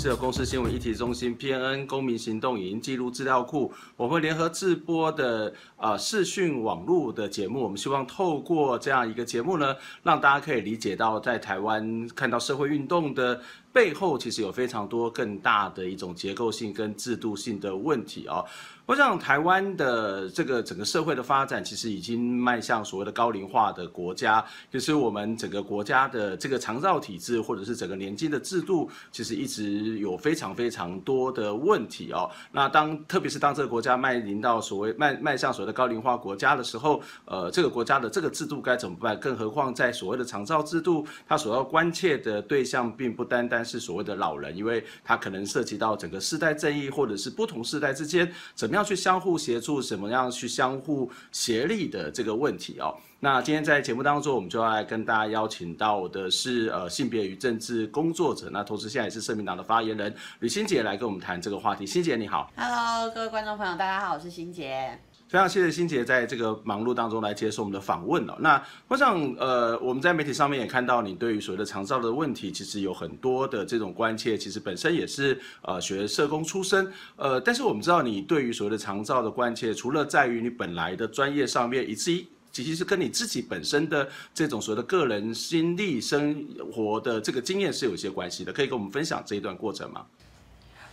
是由公司新闻议题中心 PNN 公民行动影音记录资料库，我们会联合制播的啊、视讯网络的节目。我们希望透过这样一个节目呢，让大家可以理解到，在台湾看到社会运动的背后，其实有非常多更大的一种结构性跟制度性的问题、哦。我想台湾的这个整个社会的发展，其实已经迈向所谓的高龄化的国家。就是我们整个国家的这个长照体制，或者是整个年金的制度，其实一直有非常非常多的问题哦。那当特别是当这个国家迈临到所谓迈迈向所谓的高龄化国家的时候，呃，这个国家的这个制度该怎么办？更何况在所谓的长照制度，它所要关切的对象，并不单单是所谓的老人，因为它可能涉及到整个世代正义，或者是不同世代之间怎么样。去相互协助，怎么样去相互协力的这个问题哦。那今天在节目当中，我们就要来跟大家邀请到的是呃性别与政治工作者，那同时现在也是社民党的发言人吕欣洁来跟我们谈这个话题。欣洁你好，Hello，各位观众朋友，大家好，我是欣洁。非常谢谢欣洁在这个忙碌当中来接受我们的访问了。那我想，呃，我们在媒体上面也看到你对于所谓的长照的问题，其实有很多的这种关切。其实本身也是呃学社工出身，呃，但是我们知道你对于所谓的长照的关切，除了在于你本来的专业上面，以至于其实是跟你自己本身的这种所谓的个人经历生活的这个经验是有一些关系的。可以跟我们分享这一段过程吗？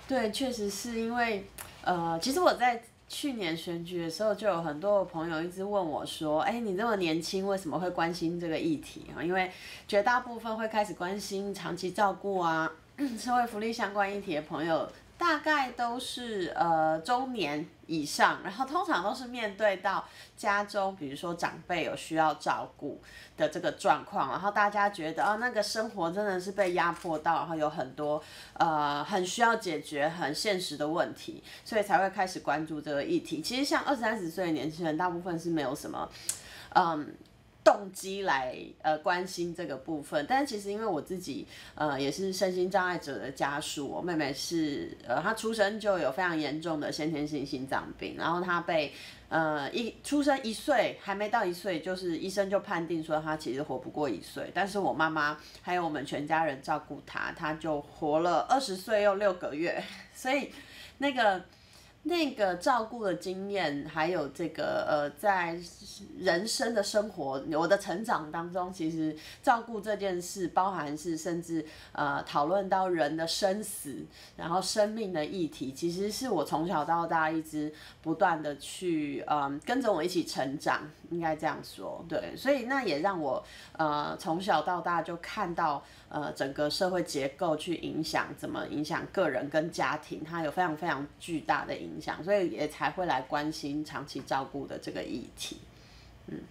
对，确实是因为，呃，其实我在。去年选举的时候，就有很多朋友一直问我说：“哎，你这么年轻，为什么会关心这个议题啊？”因为绝大部分会开始关心长期照顾啊、社会福利相关议题的朋友。大概都是呃中年以上，然后通常都是面对到家中，比如说长辈有需要照顾的这个状况，然后大家觉得哦，那个生活真的是被压迫到，然后有很多呃很需要解决很现实的问题，所以才会开始关注这个议题。其实像二三十岁的年轻人，大部分是没有什么嗯。动机来呃关心这个部分，但是其实因为我自己呃也是身心障碍者的家属，我妹妹是呃她出生就有非常严重的先天性心脏病，然后她被呃一出生一岁还没到一岁，就是医生就判定说她其实活不过一岁，但是我妈妈还有我们全家人照顾她，她就活了二十岁又六个月，所以那个。那个照顾的经验，还有这个呃，在人生的生活，我的成长当中，其实照顾这件事，包含是甚至呃讨论到人的生死，然后生命的议题，其实是我从小到大一直不断的去嗯、跟着我一起成长，应该这样说，对，所以那也让我呃从小到大就看到。呃，整个社会结构去影响，怎么影响个人跟家庭，它有非常非常巨大的影响，所以也才会来关心长期照顾的这个议题，嗯。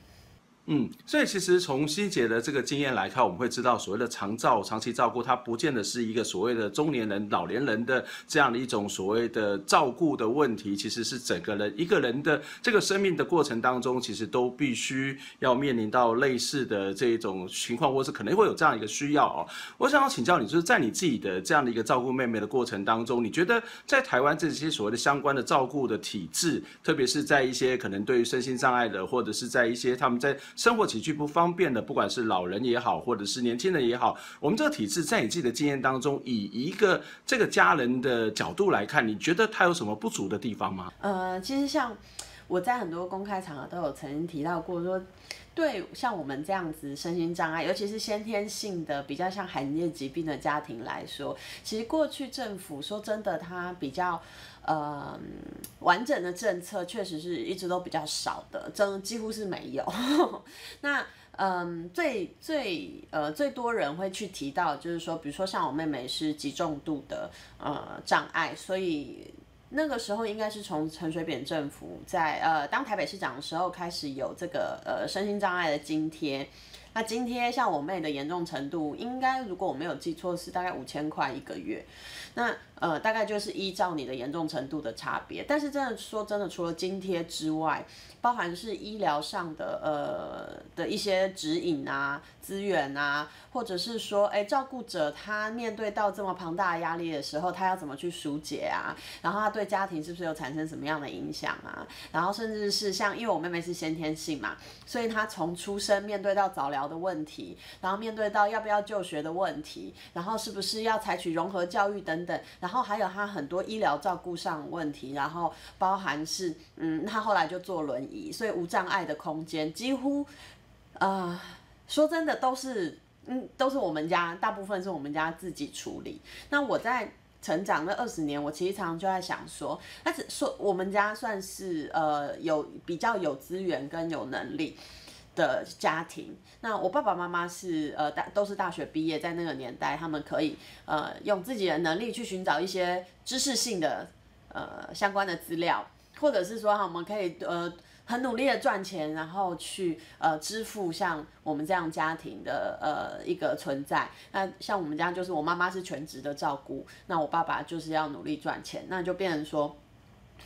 嗯，所以其实从希姐的这个经验来看，我们会知道所谓的长照、长期照顾，它不见得是一个所谓的中年人、老年人的这样的一种所谓的照顾的问题，其实是整个人一个人的这个生命的过程当中，其实都必须要面临到类似的这一种情况，或是可能会有这样一个需要哦。我想要请教你，就是在你自己的这样的一个照顾妹妹的过程当中，你觉得在台湾这些所谓的相关的照顾的体制，特别是在一些可能对于身心障碍的，或者是在一些他们在生活起居不方便的，不管是老人也好，或者是年轻人也好，我们这个体制在你自己的经验当中，以一个这个家人的角度来看，你觉得他有什么不足的地方吗？呃，其实像我在很多公开场合都有曾经提到过说，对像我们这样子身心障碍，尤其是先天性的比较像罕见疾病的家庭来说，其实过去政府说真的，他比较。呃，完整的政策确实是一直都比较少的，真几乎是没有。那嗯、最最呃最多人会去提到，就是说，比如说像我妹妹是极重度的呃障碍，所以那个时候应该是从陈水扁政府在呃当台北市长的时候开始有这个呃身心障碍的津贴。那津贴像我妹的严重程度，应该如果我没有记错是大概五千块一个月。那呃，大概就是依照你的严重程度的差别，但是真的说真的，除了津贴之外，包含是医疗上的呃的一些指引啊、资源啊，或者是说，哎，照顾者他面对到这么庞大的压力的时候，他要怎么去疏解啊？然后他对家庭是不是有产生什么样的影响啊？然后甚至是像，因为我妹妹是先天性嘛，所以她从出生面对到早疗的问题，然后面对到要不要就学的问题，然后是不是要采取融合教育等等。然后还有他很多医疗照顾上问题，然后包含是，嗯，他后来就坐轮椅，所以无障碍的空间几乎，呃，说真的都是，嗯，都是我们家，大部分是我们家自己处理。那我在成长那二十年，我其实常常就在想说，那只说我们家算是呃有比较有资源跟有能力。的家庭，那我爸爸妈妈是呃大都是大学毕业，在那个年代，他们可以呃用自己的能力去寻找一些知识性的呃相关的资料，或者是说哈我们可以呃很努力的赚钱，然后去呃支付像我们这样家庭的呃一个存在。那像我们家就是我妈妈是全职的照顾，那我爸爸就是要努力赚钱，那就变成说，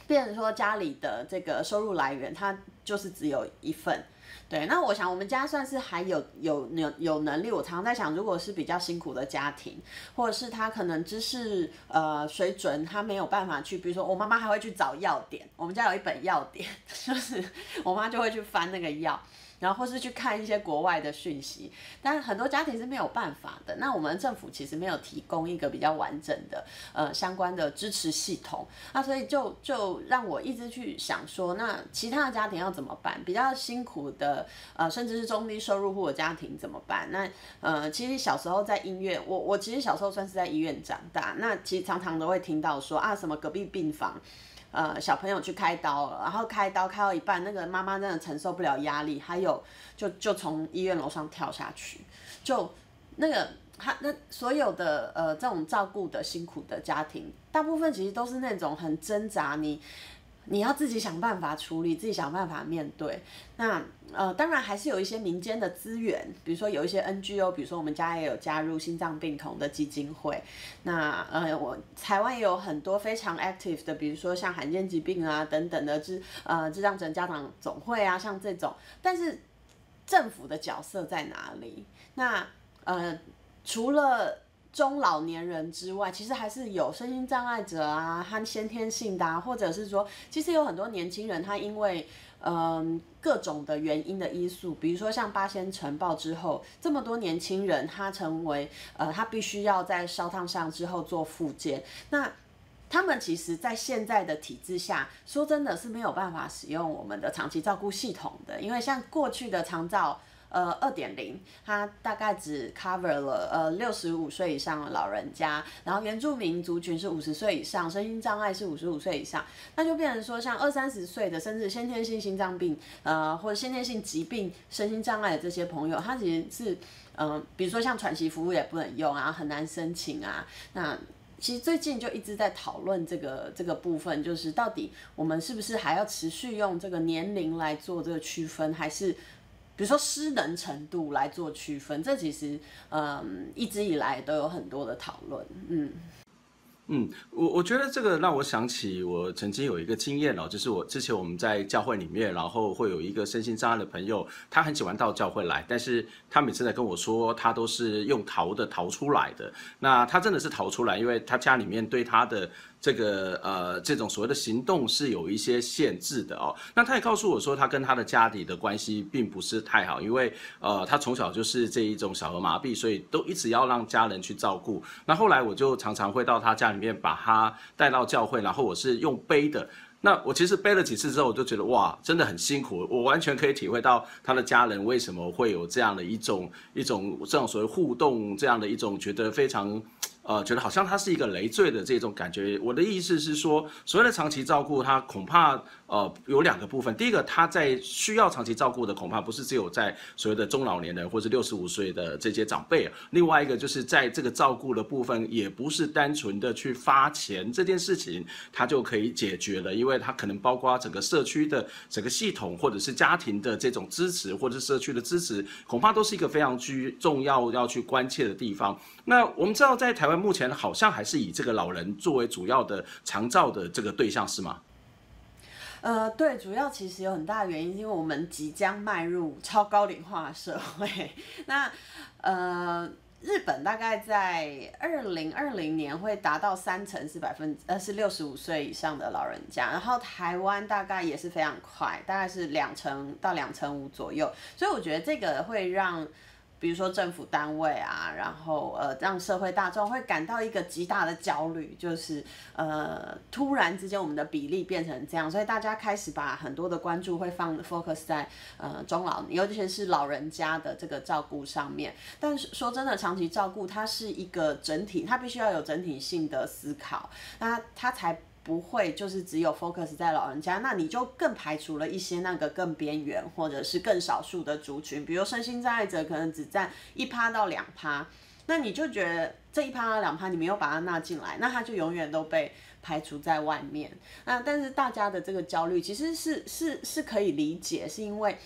变成说家里的这个收入来源，它就是只有一份。对，那我想我们家算是还有有有有能力。我常常在想，如果是比较辛苦的家庭，或者是他可能知识呃水准他没有办法去，比如说我妈妈还会去找药典，我们家有一本药典，就是我妈就会去翻那个药。然后或是去看一些国外的讯息，但很多家庭是没有办法的。那我们政府其实没有提供一个比较完整的呃相关的支持系统，那所以就就让我一直去想说，那其他的家庭要怎么办？比较辛苦的呃甚至是中低收入户的家庭怎么办？那呃其实小时候在医院，我我其实小时候算是在医院长大，那其实常常都会听到说啊什么隔壁病房。呃，小朋友去开刀了，然后开刀开到一半，那个妈妈真的承受不了压力，还有就就从医院楼上跳下去，就那个他那所有的呃这种照顾的辛苦的家庭，大部分其实都是那种很挣扎你。你要自己想办法处理，自己想办法面对。那呃，当然还是有一些民间的资源，比如说有一些 NGO，比如说我们家也有加入心脏病童的基金会。那呃，我台湾也有很多非常 active 的，比如说像罕见疾病啊等等的智呃智障者家长总会啊，像这种。但是政府的角色在哪里？那呃，除了中老年人之外，其实还是有身心障碍者啊，和先天性的啊，或者是说，其实有很多年轻人，他因为嗯、各种的原因的因素，比如说像八仙尘爆之后，这么多年轻人他成为呃他必须要在烧烫伤之后做复健，那他们其实，在现在的体制下，说真的是没有办法使用我们的长期照顾系统的，因为像过去的长照。呃，二点零，它大概只 cover 了呃六十五岁以上的老人家，然后原住民族群是五十岁以上，身心障碍是五十五岁以上，那就变成说像二三十岁的，甚至先天性心脏病，呃或者先天性疾病、身心障碍的这些朋友，他其实是嗯、呃，比如说像喘息服务也不能用啊，很难申请啊。那其实最近就一直在讨论这个这个部分，就是到底我们是不是还要持续用这个年龄来做这个区分，还是？比如说失能程度来做区分，这其实嗯一直以来都有很多的讨论，嗯嗯，我我觉得这个让我想起我曾经有一个经验哦，就是我之前我们在教会里面，然后会有一个身心障碍的朋友，他很喜欢到教会来，但是他每次在跟我说，他都是用逃的逃出来的，那他真的是逃出来，因为他家里面对他的。这个呃，这种所谓的行动是有一些限制的哦。那他也告诉我说，他跟他的家里的关系并不是太好，因为呃，他从小就是这一种小儿麻痹，所以都一直要让家人去照顾。那后来我就常常会到他家里面把他带到教会，然后我是用背的。那我其实背了几次之后，我就觉得哇，真的很辛苦。我完全可以体会到他的家人为什么会有这样的一种一种这种所谓互动这样的一种觉得非常。呃觉得好像它是一个累赘的这种感觉。我的意思是说，所谓的长期照顾，它恐怕呃有两个部分。第一个，它在需要长期照顾的，恐怕不是只有在所谓的中老年人或者六十五岁的这些长辈。另外一个就是在这个照顾的部分，也不是单纯的去发钱这件事情，它就可以解决了，因为它可能包括整个社区的整个系统，或者是家庭的这种支持，或者是社区的支持，恐怕都是一个非常居重要要去关切的地方。那我们知道，在台湾目前好像还是以这个老人作为主要的长照的这个对象，是吗？呃，对，主要其实有很大的原因，因为我们即将迈入超高龄化社会。那呃。日本大概在二零二零年会达到三成是百分呃是六十五岁以上的老人家，然后台湾大概也是非常快，大概是两成到两成五左右，所以我觉得这个会让。比如说政府单位啊，然后呃，让社会大众会感到一个极大的焦虑，就是呃，突然之间我们的比例变成这样，所以大家开始把很多的关注会放 focus 在呃中老，尤其是老人家的这个照顾上面。但是说真的，长期照顾它是一个整体，它必须要有整体性的思考，那它才。不会，就是只有 focus 在老人家，那你就更排除了一些那个更边缘或者是更少数的族群，比如身心障碍者可能只占一趴到两趴，那你就觉得这一趴两趴你没有把它纳进来，那他就永远都被排除在外面。那但是大家的这个焦虑其实是是是可以理解，是因为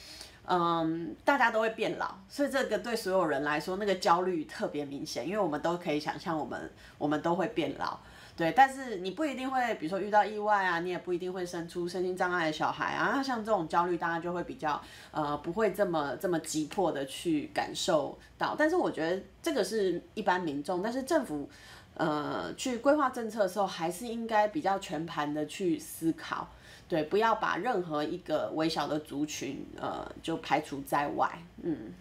嗯大家都会变老，所以这个对所有人来说那个焦虑特别明显，因为我们都可以想象我们我们都会变老。对，但是你不一定会，比如说遇到意外啊，你也不一定会生出身心障碍的小孩啊。像这种焦虑，大家就会比较呃，不会这么这么急迫的去感受到。但是我觉得这个是一般民众，但是政府呃去规划政策的时候，还是应该比较全盘的去思考，对，不要把任何一个微小的族群呃就排除在外，嗯。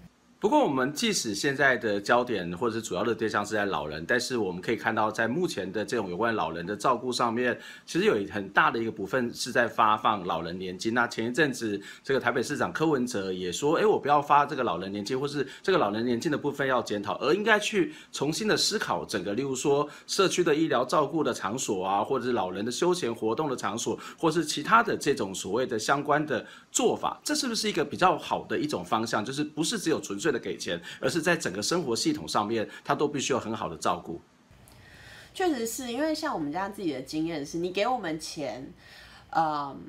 不过，我们即使现在的焦点或者是主要的对象是在老人，但是我们可以看到，在目前的这种有关老人的照顾上面，其实有很大的一个部分是在发放老人年金。那前一阵子，这个台北市长柯文哲也说，哎，我不要发这个老人年金，或是这个老人年金的部分要检讨，而应该去重新的思考整个，例如说社区的医疗照顾的场所啊，或者是老人的休闲活动的场所，或是其他的这种所谓的相关的做法，这是不是一个比较好的一种方向？就是不是只有纯粹的给钱，而是在整个生活系统上面，他都必须要很好的照顾。确实是因为像我们家自己的经验是，你给我们钱，嗯，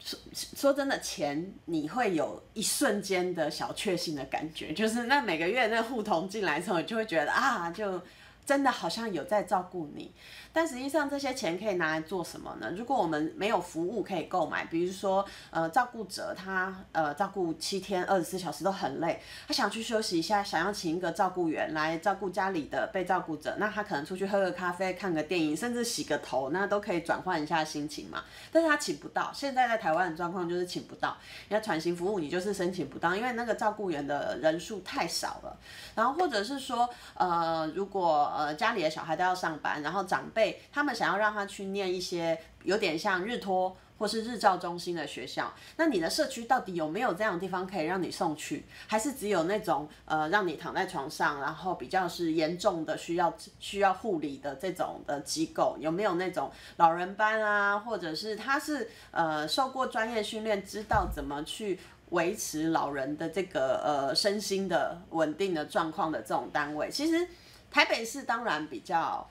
说说真的，钱你会有一瞬间的小确幸的感觉，就是那每个月那户头进来之后，你就会觉得啊，就真的好像有在照顾你。但实际上这些钱可以拿来做什么呢？如果我们没有服务可以购买，比如说呃照顾者他呃照顾七天二十四小时都很累，他想去休息一下，想要请一个照顾员来照顾家里的被照顾者，那他可能出去喝个咖啡、看个电影，甚至洗个头，那都可以转换一下心情嘛。但是他请不到，现在在台湾的状况就是请不到，你要传型服务你就是申请不到，因为那个照顾员的人数太少了。然后或者是说呃如果呃家里的小孩都要上班，然后长辈。他们想要让他去念一些有点像日托或是日照中心的学校，那你的社区到底有没有这样的地方可以让你送去？还是只有那种呃让你躺在床上，然后比较是严重的需要需要护理的这种的机构？有没有那种老人班啊？或者是他是呃受过专业训练，知道怎么去维持老人的这个呃身心的稳定的状况的这种单位？其实台北市当然比较。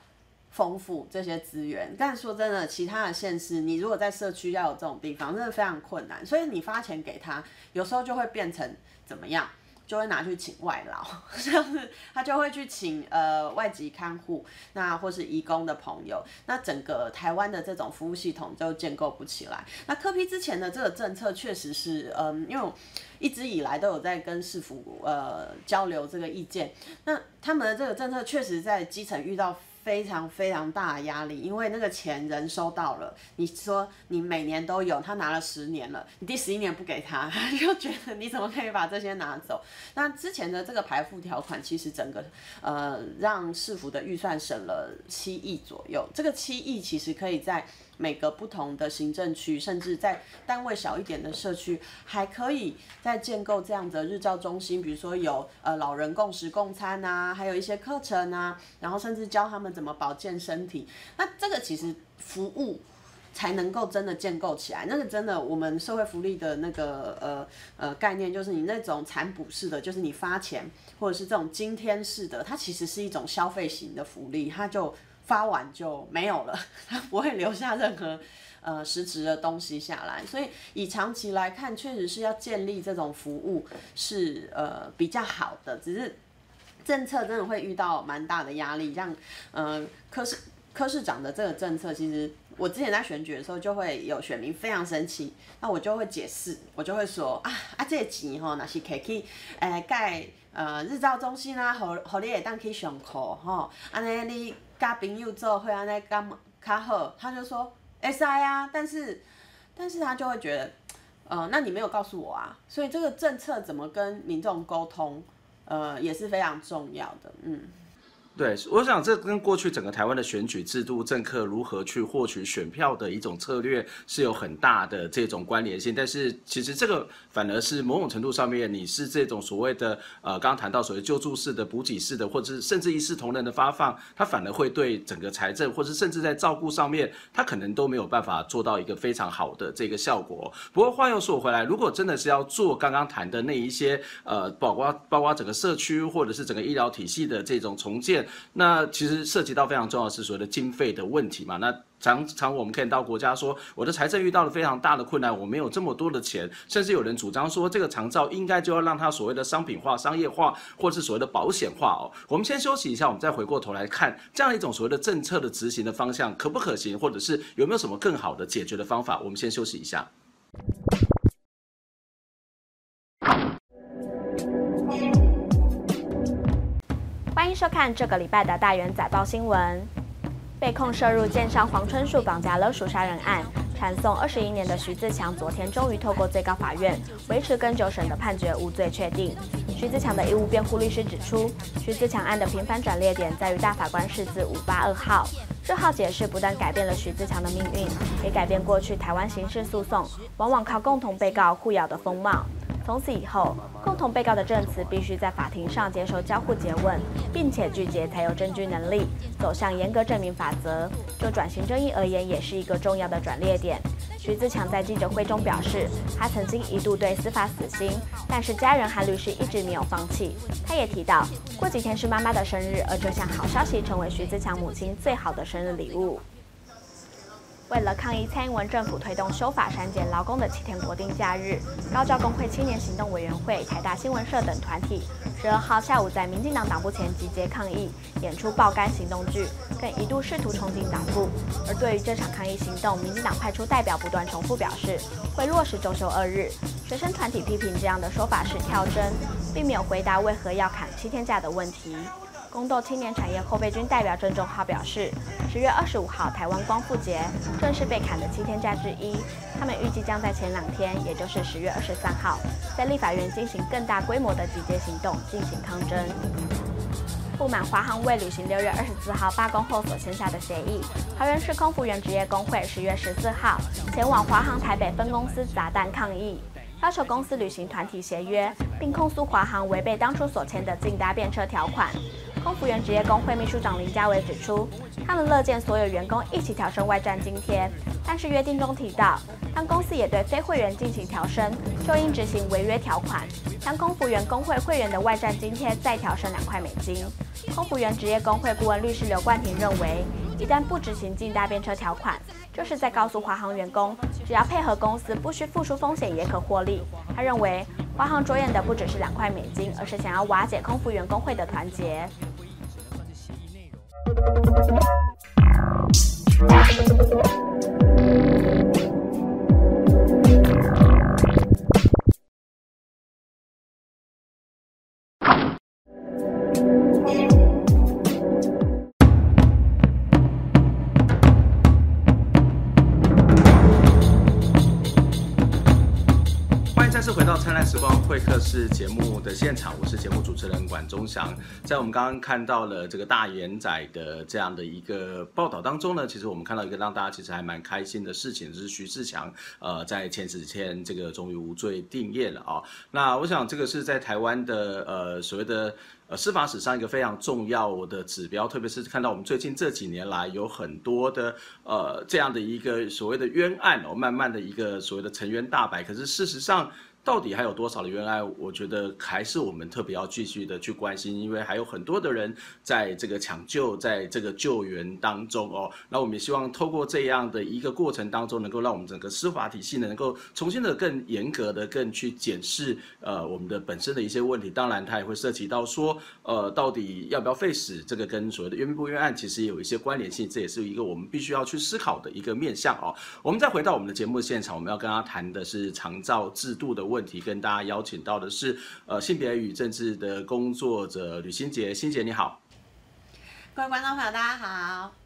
丰富这些资源，但说真的，其他的县市，你如果在社区要有这种地方，真的非常困难。所以你发钱给他，有时候就会变成怎么样，就会拿去请外劳，这样子他就会去请呃外籍看护，那或是移工的朋友，那整个台湾的这种服务系统就建构不起来。那科批之前的这个政策确实是，嗯，因为一直以来都有在跟市府呃交流这个意见，那他们的这个政策确实在基层遇到。非常非常大的压力，因为那个钱人收到了，你说你每年都有，他拿了十年了，你第十一年不给他，他 就觉得你怎么可以把这些拿走？那之前的这个排付条款，其实整个呃让市府的预算省了七亿左右，这个七亿其实可以在。每个不同的行政区，甚至在单位小一点的社区，还可以再建构这样的日照中心，比如说有呃老人共食共餐啊，还有一些课程啊，然后甚至教他们怎么保健身体。那这个其实服务。才能够真的建构起来，那个真的，我们社会福利的那个呃呃概念，就是你那种残补式的，就是你发钱或者是这种津贴式的，它其实是一种消费型的福利，它就发完就没有了，它不会留下任何呃实质的东西下来。所以以长期来看，确实是要建立这种服务是呃比较好的，只是政策真的会遇到蛮大的压力，像呃科市柯市长的这个政策，其实。我之前在选举的时候，就会有选民非常生气，那我就会解释，我就会说啊啊，这个钱吼，那是可以诶盖呃日照中心啊，和和你会当去上课吼，安尼你甲朋友做会安尼干较好，他就说会使啊，但是但是他就会觉得，呃，那你没有告诉我啊，所以这个政策怎么跟民众沟通，呃，也是非常重要的，嗯。对，我想这跟过去整个台湾的选举制度、政客如何去获取选票的一种策略是有很大的这种关联性。但是其实这个反而是某种程度上面，你是这种所谓的呃，刚刚谈到所谓救助式的、补给式的，或者是甚至一视同仁的发放，它反而会对整个财政，或者甚至在照顾上面，它可能都没有办法做到一个非常好的这个效果。不过话又说回来，如果真的是要做刚刚谈的那一些呃，包括包括整个社区或者是整个医疗体系的这种重建。那其实涉及到非常重要是所谓的经费的问题嘛。那常常我们看到国家说，我的财政遇到了非常大的困难，我没有这么多的钱，甚至有人主张说，这个长照应该就要让它所谓的商品化、商业化，或是所谓的保险化哦。我们先休息一下，我们再回过头来看这样一种所谓的政策的执行的方向可不可行，或者是有没有什么更好的解决的方法？我们先休息一下。迎收看这个礼拜的大元仔报新闻。被控涉入建商黄春树绑架勒赎杀人案，传讼二十一年的徐自强，昨天终于透过最高法院维持更九审的判决无罪确定。徐自强的义务辩护律师指出，徐自强案的频繁转捩点在于大法官释字五八二号。这号解释不但改变了徐自强的命运，也改变过去台湾刑事诉讼往往靠共同被告互咬的风貌。从此以后，共同被告的证词必须在法庭上接受交互诘问，并且拒绝才有证据能力，走向严格证明法则。就转型正义而言，也是一个重要的转捩点。徐自强在记者会中表示，他曾经一度对司法死心，但是家人和律师一直没有放弃。他也提到，过几天是妈妈的生日，而这项好消息成为徐自强母亲最好的生日礼物。为了抗议蔡英文政府推动修法删减劳工的七天国定假日，高教工会青年行动委员会、台大新闻社等团体十二号下午在民进党党部前集结抗议，演出爆肝行动剧，更一度试图冲进党部。而对于这场抗议行动，民进党派出代表不断重复表示会落实周休二日。学生团体批评这样的说法是跳针，并没有回答为何要砍七天假的问题。宫斗青年产业后备军代表郑仲浩表示，十月二十五号台湾光复节正是被砍的七天假之一。他们预计将在前两天，也就是十月二十三号，在立法院进行更大规模的集结行动，进行抗争。不满华航未履行六月二十四号罢工后所签下的协议，桃园市空服员职业工会十月十四号前往华航台北分公司砸蛋抗议。要求公司履行团体协约，并控诉华航违背当初所签的竞搭便车条款。空服员职业工会秘书长林家伟指出，他们乐见所有员工一起调升外站津贴，但是约定中提到，当公司也对非会员进行调升，就应执行违约条款。当空服员工会会员的外站津贴再调升两块美金。空服员职业工会顾问律师刘冠廷认为，一旦不执行进大便车条款，就是在告诉华航员工，只要配合公司，不需付出风险也可获利。他认为，华航着眼的不只是两块美金，而是想要瓦解空服员工会的团结。会客室节目的现场，我是节目主持人管中祥。在我们刚刚看到了这个大眼仔的这样的一个报道当中呢，其实我们看到一个让大家其实还蛮开心的事情，就是徐志强呃在前几天这个终于无罪定谳了啊、哦。那我想这个是在台湾的呃所谓的呃司法史上一个非常重要的指标，特别是看到我们最近这几年来有很多的呃这样的一个所谓的冤案哦，慢慢的一个所谓的沉冤大白，可是事实上。到底还有多少的冤案？我觉得还是我们特别要继续的去关心，因为还有很多的人在这个抢救，在这个救援当中哦。那我们也希望透过这样的一个过程当中，能够让我们整个司法体系呢，能够重新的更严格的更去检视呃我们的本身的一些问题。当然，它也会涉及到说呃到底要不要废死，这个跟所谓的冤不冤案其实也有一些关联性，这也是一个我们必须要去思考的一个面向哦。我们再回到我们的节目现场，我们要跟他谈的是长照制度的问题，跟大家邀请到的是呃性别与政治的工作者吕新杰，新杰你好，各位观众朋友大家好。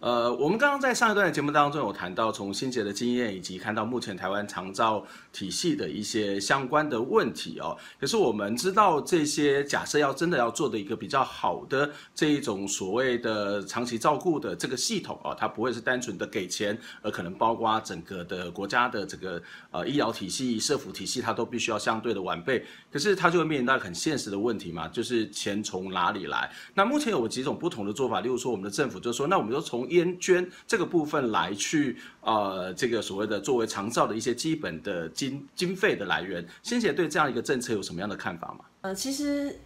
呃，我们刚刚在上一段的节目当中有谈到从新杰的经验，以及看到目前台湾长照体系的一些相关的问题哦。可是我们知道这些假设要真的要做的一个比较好的这一种所谓的长期照顾的这个系统哦，它不会是单纯的给钱，而可能包括整个的国家的这个呃医疗体系、社福体系，它都必须要相对的完备。可是它就会面临到很现实的问题嘛，就是钱从哪里来？那目前有几种不同的做法，例如说我们的政府就说，那我们就从烟捐这个部分来去，呃，这个所谓的作为长照的一些基本的经经费的来源，欣洁对这样一个政策有什么样的看法吗？呃，其实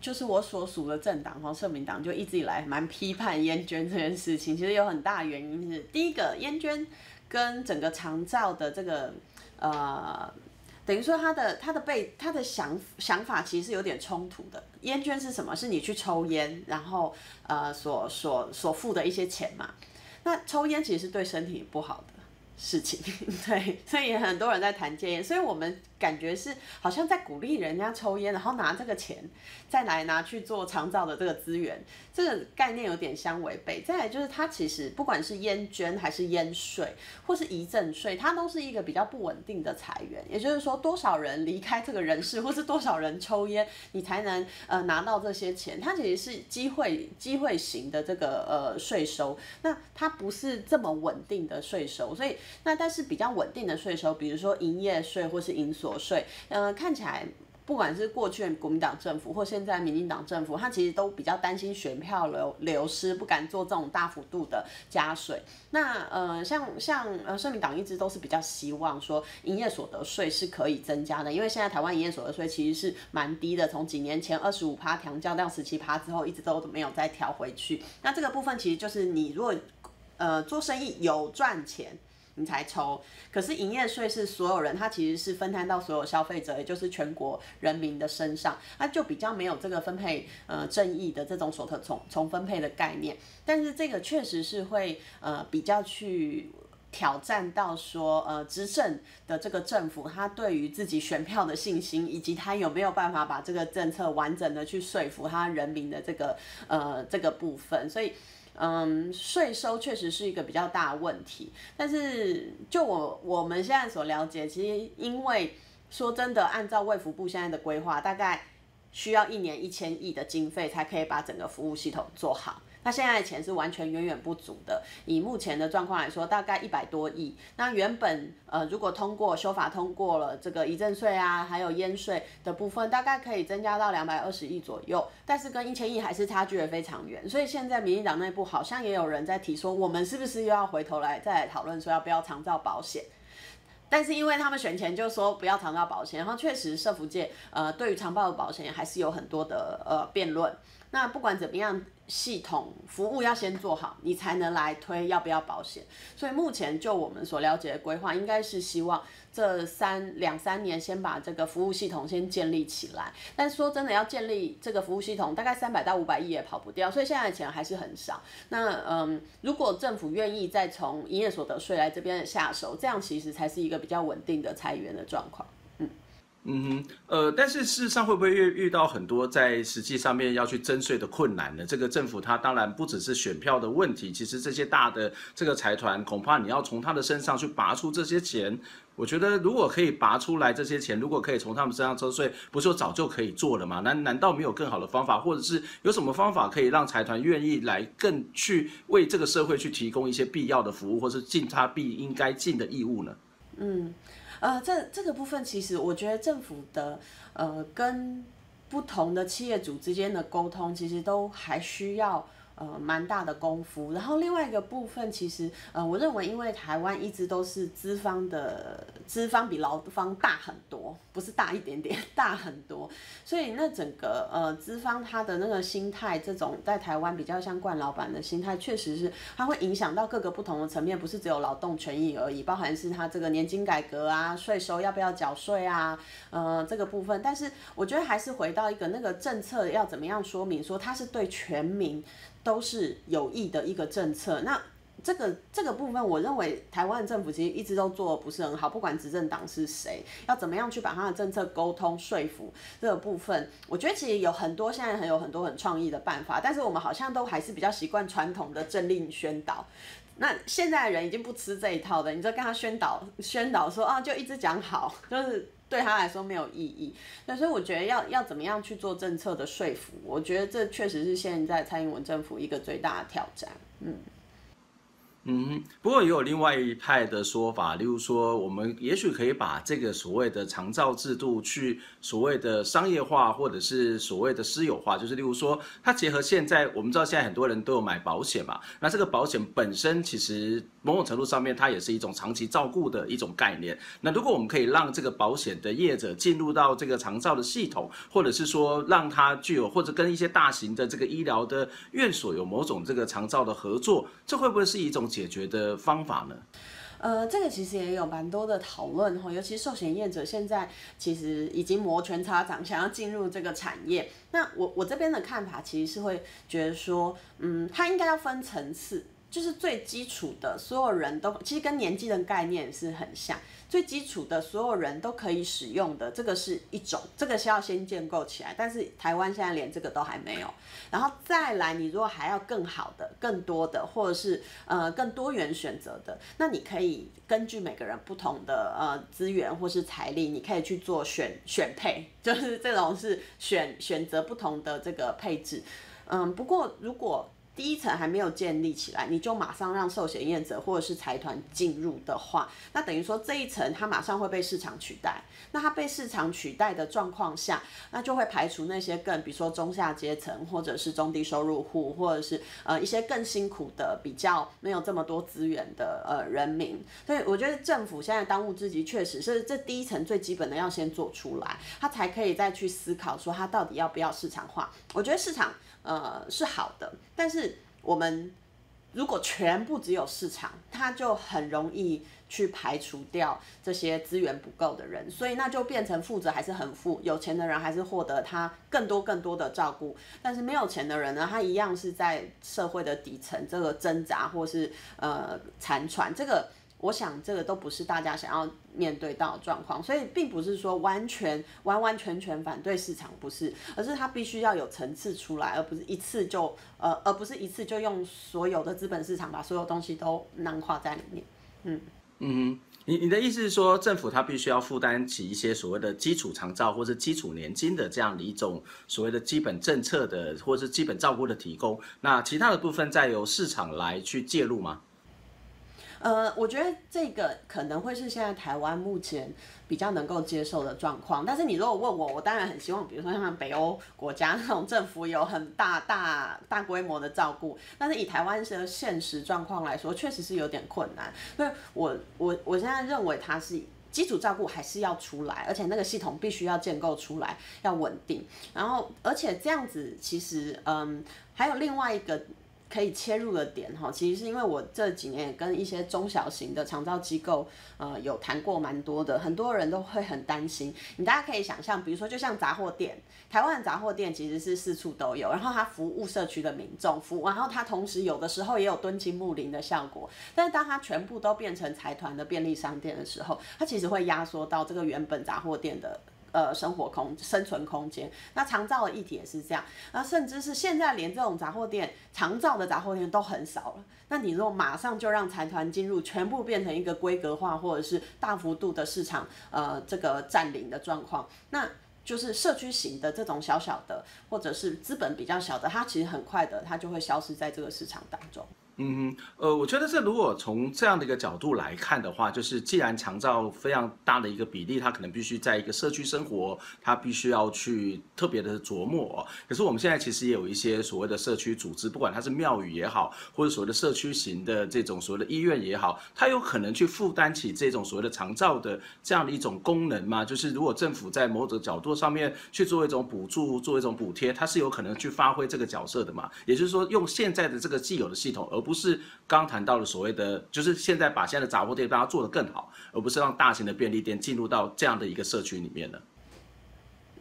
就是我所属的政党哈，社民党就一直以来蛮批判烟捐这件事情。其实有很大原因是，第一个烟捐跟整个长照的这个呃。等于说他的他的被他的想想法其实是有点冲突的。烟圈是什么？是你去抽烟，然后呃所所所付的一些钱嘛。那抽烟其实是对身体不好的事情，对，所以很多人在谈戒烟，所以我们。感觉是好像在鼓励人家抽烟，然后拿这个钱再来拿去做长照的这个资源，这个概念有点相违背。再来就是它其实不管是烟捐还是烟税或是遗赠税，它都是一个比较不稳定的财源。也就是说，多少人离开这个人世，或是多少人抽烟，你才能呃拿到这些钱？它其实是机会机会型的这个呃税收，那它不是这么稳定的税收。所以那但是比较稳定的税收，比如说营业税或是营所所税，呃，看起来不管是过去国民党政府或现在民进党政府，他其实都比较担心选票流流失，不敢做这种大幅度的加税。那呃，像像呃，社民党一直都是比较希望说营业所得税是可以增加的，因为现在台湾营业所得税其实是蛮低的，从几年前二十五趴调降到十七趴之后，一直都没有再调回去。那这个部分其实就是你如果呃做生意有赚钱。你才抽，可是营业税是所有人，他其实是分摊到所有消费者，也就是全国人民的身上，那就比较没有这个分配呃正义的这种所得重重分配的概念。但是这个确实是会呃比较去挑战到说呃执政的这个政府，他对于自己选票的信心，以及他有没有办法把这个政策完整的去说服他人民的这个呃这个部分，所以。嗯，税收确实是一个比较大的问题，但是就我我们现在所了解，其实因为说真的，按照卫福部现在的规划，大概需要一年一千亿的经费才可以把整个服务系统做好。那现在的钱是完全远远不足的，以目前的状况来说，大概一百多亿。那原本呃，如果通过修法通过了这个遗赠税啊，还有烟税的部分，大概可以增加到两百二十亿左右。但是跟一千亿还是差距的非常远。所以现在民进党内部好像也有人在提说，我们是不是又要回头来再来讨论说要不要长照保险？但是因为他们选前就说不要长照保险，然后确实社福界呃对于长照的保险还是有很多的呃辩论。那不管怎么样。系统服务要先做好，你才能来推要不要保险。所以目前就我们所了解的规划，应该是希望这三两三年先把这个服务系统先建立起来。但说真的，要建立这个服务系统，大概三百到五百亿也跑不掉。所以现在的钱还是很少。那嗯，如果政府愿意再从营业所得税来这边下手，这样其实才是一个比较稳定的裁员的状况。嗯哼，呃，但是事实上会不会遇遇到很多在实际上面要去征税的困难呢？这个政府它当然不只是选票的问题，其实这些大的这个财团恐怕你要从他的身上去拔出这些钱，我觉得如果可以拔出来这些钱，如果可以从他们身上征税，不就早就可以做了吗？难难道没有更好的方法，或者是有什么方法可以让财团愿意来更去为这个社会去提供一些必要的服务，或是尽他必应该尽的义务呢？嗯。呃，这这个部分其实我觉得政府的呃跟不同的企业主之间的沟通，其实都还需要。呃，蛮大的功夫。然后另外一个部分，其实呃，我认为因为台湾一直都是资方的资方比劳方大很多，不是大一点点，大很多。所以那整个呃资方他的那个心态，这种在台湾比较像惯老板的心态，确实是它会影响到各个不同的层面，不是只有劳动权益而已，包含是他这个年金改革啊，税收要不要缴税啊，呃这个部分。但是我觉得还是回到一个那个政策要怎么样说明，说它是对全民。都是有益的一个政策。那这个这个部分，我认为台湾政府其实一直都做的不是很好。不管执政党是谁，要怎么样去把他的政策沟通说服这个部分，我觉得其实有很多现在很有很多很创意的办法。但是我们好像都还是比较习惯传统的政令宣导。那现在的人已经不吃这一套的，你就跟他宣导宣导说啊，就一直讲好，就是。对他来说没有意义，那所以我觉得要要怎么样去做政策的说服，我觉得这确实是现在蔡英文政府一个最大的挑战，嗯。嗯，不过也有另外一派的说法，例如说，我们也许可以把这个所谓的长照制度去所谓的商业化，或者是所谓的私有化，就是例如说，它结合现在我们知道现在很多人都有买保险嘛，那这个保险本身其实某种程度上面它也是一种长期照顾的一种概念。那如果我们可以让这个保险的业者进入到这个长照的系统，或者是说让它具有或者跟一些大型的这个医疗的院所有某种这个长照的合作，这会不会是一种解决的方法呢？呃，这个其实也有蛮多的讨论哈，尤其寿险业者现在其实已经摩拳擦掌，想要进入这个产业。那我我这边的看法其实是会觉得说，嗯，它应该要分层次。就是最基础的，所有人都其实跟年纪的概念是很像。最基础的，所有人都可以使用的，这个是一种，这个是要先建构起来。但是台湾现在连这个都还没有。然后再来，你如果还要更好的、更多的，或者是呃更多元选择的，那你可以根据每个人不同的呃资源或是财力，你可以去做选选配，就是这种是选选择不同的这个配置。嗯，不过如果第一层还没有建立起来，你就马上让寿险业者或者是财团进入的话，那等于说这一层它马上会被市场取代。那它被市场取代的状况下，那就会排除那些更，比如说中下阶层，或者是中低收入户，或者是呃一些更辛苦的、比较没有这么多资源的呃人民。所以我觉得政府现在当务之急，确实是这第一层最基本的要先做出来，它才可以再去思考说它到底要不要市场化。我觉得市场。呃，是好的，但是我们如果全部只有市场，它就很容易去排除掉这些资源不够的人，所以那就变成富者还是很富，有钱的人还是获得他更多更多的照顾，但是没有钱的人呢，他一样是在社会的底层这个挣扎或是呃残喘这个。我想这个都不是大家想要面对到的状况，所以并不是说完全完完全全反对市场，不是，而是它必须要有层次出来，而不是一次就呃，而不是一次就用所有的资本市场把所有东西都囊括在里面。嗯嗯，你你的意思是说，政府它必须要负担起一些所谓的基础长照或者基础年金的这样的一种所谓的基本政策的或者是基本照顾的提供，那其他的部分再由市场来去介入吗？呃，我觉得这个可能会是现在台湾目前比较能够接受的状况。但是你如果问我，我当然很希望，比如说像北欧国家那种政府有很大大大规模的照顾。但是以台湾的现实状况来说，确实是有点困难。所以我我我现在认为它是基础照顾还是要出来，而且那个系统必须要建构出来，要稳定。然后，而且这样子其实，嗯，还有另外一个。可以切入的点哈，其实是因为我这几年也跟一些中小型的长照机构，呃，有谈过蛮多的，很多人都会很担心。你大家可以想象，比如说就像杂货店，台湾的杂货店其实是四处都有，然后它服务社区的民众，服务，然后它同时有的时候也有敦亲睦邻的效果。但是当它全部都变成财团的便利商店的时候，它其实会压缩到这个原本杂货店的。呃生活空生存空间。那长照的议题也是这样，那甚至是现在连这种杂货店长照的杂货店都很少了。那你如果马上就让财团进入，全部变成一个规格化或者是大幅度的市场呃这个占领的状况，那就是社区型的这种小小的或者是资本比较小的，它其实很快的它就会消失在这个市场当中。嗯，呃，我觉得这如果从这样的一个角度来看的话，就是既然长照非常大的一个比例，它可能必须在一个社区生活，它必须要去特别的琢磨。哦可是我们现在其实也有一些所谓的社区组织，不管它是庙宇也好，或者所谓的社区型的这种所谓的医院也好，它有可能去负担起这种所谓的长照的这样的一种功能嘛？就是如果政府在某种角度上面去做一种补助，做一种补贴，它是有可能去发挥这个角色的嘛？也就是说，用现在的这个既有的系统，而不不是刚谈到的所谓的，就是现在把现在的杂货店大家做得更好，而不是让大型的便利店进入到这样的一个社区里面的。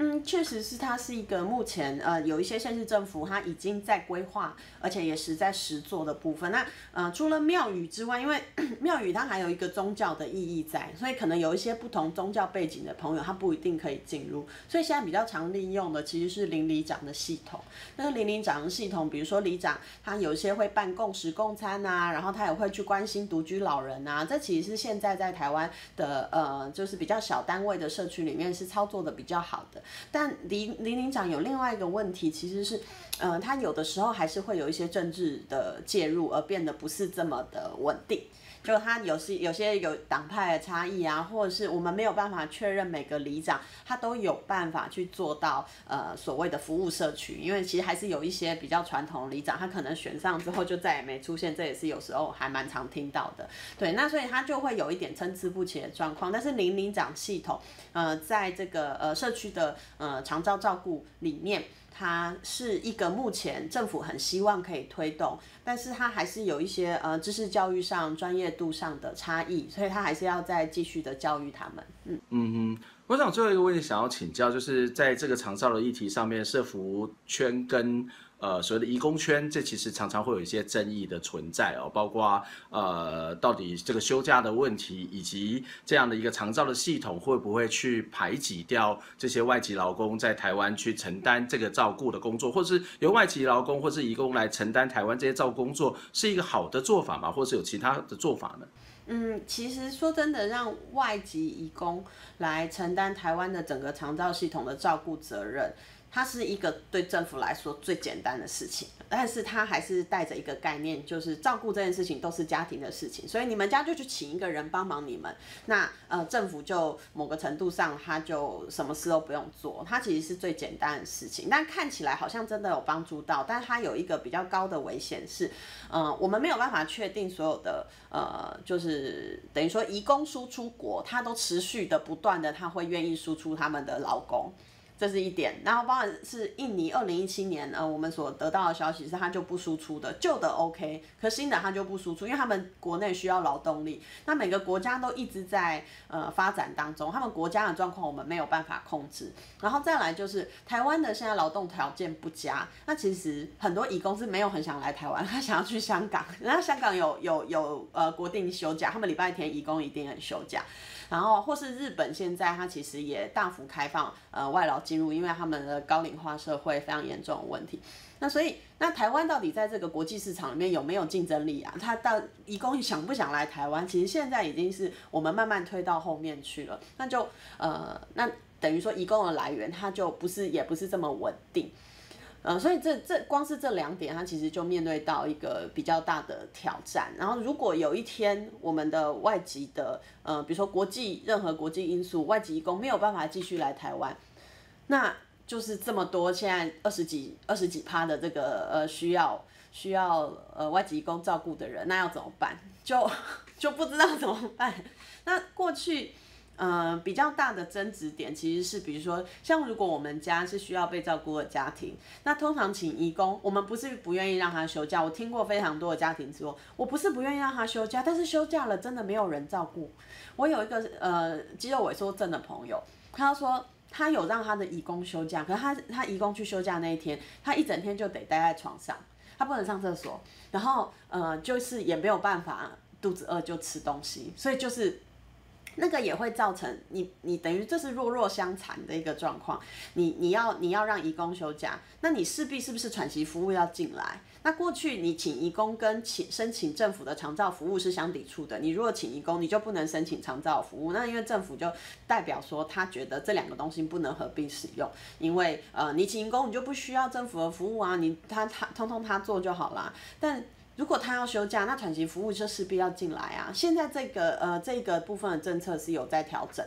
嗯，确实是，它是一个目前呃有一些县市政府它已经在规划，而且也实在实做的部分。那呃除了庙宇之外，因为 庙宇它还有一个宗教的意义在，所以可能有一些不同宗教背景的朋友，他不一定可以进入。所以现在比较常利用的其实是邻里长的系统。那个邻里长的系统，比如说里长他有一些会办共食共餐啊，然后他也会去关心独居老人啊。这其实是现在在台湾的呃就是比较小单位的社区里面是操作的比较好的。但林林林长有另外一个问题，其实是，嗯、呃，他有的时候还是会有一些政治的介入，而变得不是这么的稳定。就他有些有些有党派的差异啊，或者是我们没有办法确认每个里长他都有办法去做到呃所谓的服务社区，因为其实还是有一些比较传统的里长，他可能选上之后就再也没出现，这也是有时候还蛮常听到的。对，那所以他就会有一点参差不齐的状况。但是邻里长系统，呃，在这个呃社区的呃长照照顾里面。它是一个目前政府很希望可以推动，但是它还是有一些呃知识教育上、专业度上的差异，所以它还是要再继续的教育他们。嗯嗯嗯，我想最后一个问题想要请教，就是在这个长照的议题上面，社福圈跟。呃，所谓的移工圈，这其实常常会有一些争议的存在哦，包括呃，到底这个休假的问题，以及这样的一个长照的系统会不会去排挤掉这些外籍劳工在台湾去承担这个照顾的工作，或是由外籍劳工或是移工来承担台湾这些照顾工作，是一个好的做法吗？或是有其他的做法呢？嗯，其实说真的，让外籍移工来承担台湾的整个长照系统的照顾责任。它是一个对政府来说最简单的事情，但是它还是带着一个概念，就是照顾这件事情都是家庭的事情，所以你们家就去请一个人帮忙你们，那呃政府就某个程度上他就什么事都不用做，它其实是最简单的事情，但看起来好像真的有帮助到，但它有一个比较高的危险是，呃我们没有办法确定所有的呃就是等于说移工输出国，他都持续的不断的他会愿意输出他们的劳工。这是一点，然后包括是印尼二零一七年，呃，我们所得到的消息是它就不输出的，旧的 OK，可新的它就不输出，因为他们国内需要劳动力。那每个国家都一直在呃发展当中，他们国家的状况我们没有办法控制。然后再来就是台湾的现在劳动条件不佳，那其实很多移工是没有很想来台湾，他想要去香港，人家香港有有有呃国定休假，他们礼拜天移工一定很休假。然后或是日本现在它其实也大幅开放呃外劳进入，因为他们的高龄化社会非常严重的问题。那所以那台湾到底在这个国际市场里面有没有竞争力啊？他到移工想不想来台湾？其实现在已经是我们慢慢推到后面去了。那就呃那等于说移工的来源它就不是也不是这么稳定。呃，所以这这光是这两点，它其实就面对到一个比较大的挑战。然后，如果有一天我们的外籍的，呃，比如说国际任何国际因素，外籍移工没有办法继续来台湾，那就是这么多现在二十几二十几趴的这个呃需要需要呃外籍工照顾的人，那要怎么办？就 就不知道怎么办。那过去。呃，比较大的争执点其实是，比如说，像如果我们家是需要被照顾的家庭，那通常请义工，我们不是不愿意让他休假。我听过非常多的家庭说，我不是不愿意让他休假，但是休假了真的没有人照顾。我有一个呃肌肉萎缩症的朋友，他说他有让他的义工休假，可是他他义工去休假那一天，他一整天就得待在床上，他不能上厕所，然后呃就是也没有办法肚子饿就吃东西，所以就是。那个也会造成你你等于这是弱弱相残的一个状况。你你要你要让义工休假，那你势必是不是喘息服务要进来？那过去你请义工跟请申请政府的长照服务是相抵触的。你如果请义工，你就不能申请长照服务。那因为政府就代表说他觉得这两个东西不能合并使用，因为呃你请义工你就不需要政府的服务啊，你他他通通他做就好啦。但如果他要休假，那喘息服务就势必要进来啊。现在这个呃这个部分的政策是有在调整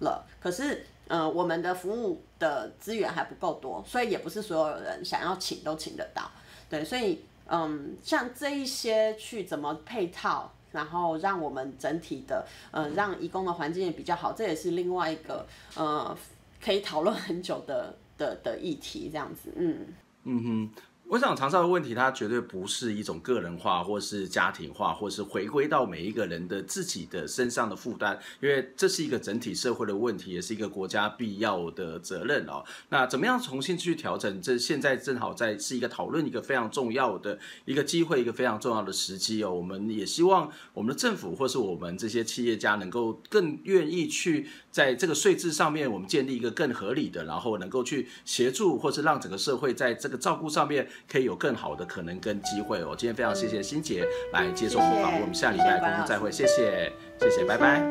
了，可是呃我们的服务的资源还不够多，所以也不是所有人想要请都请得到。对，所以嗯，像这一些去怎么配套，然后让我们整体的呃让移工的环境也比较好，这也是另外一个呃可以讨论很久的的的议题，这样子，嗯嗯哼。我想长沙的问题，它绝对不是一种个人化，或是家庭化，或是回归到每一个人的自己的身上的负担，因为这是一个整体社会的问题，也是一个国家必要的责任哦。那怎么样重新去调整？这现在正好在是一个讨论一个非常重要的一个机会，一个非常重要的时机哦。我们也希望我们的政府或是我们这些企业家能够更愿意去在这个税制上面，我们建立一个更合理的，然后能够去协助或是让整个社会在这个照顾上面。可以有更好的可能跟机会哦。今天非常谢谢欣姐来接受我们访问，我们下礼拜空中再会，谢谢，谢谢，拜拜。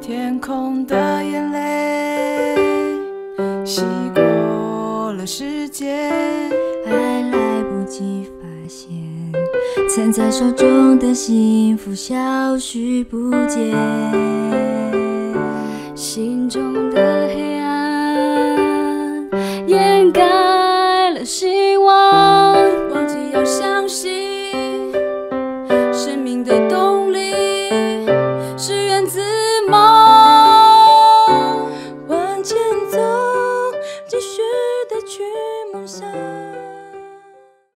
天空的眼泪，洗过了世界，还来不及发现，攒在手中的幸福消失不见，心中。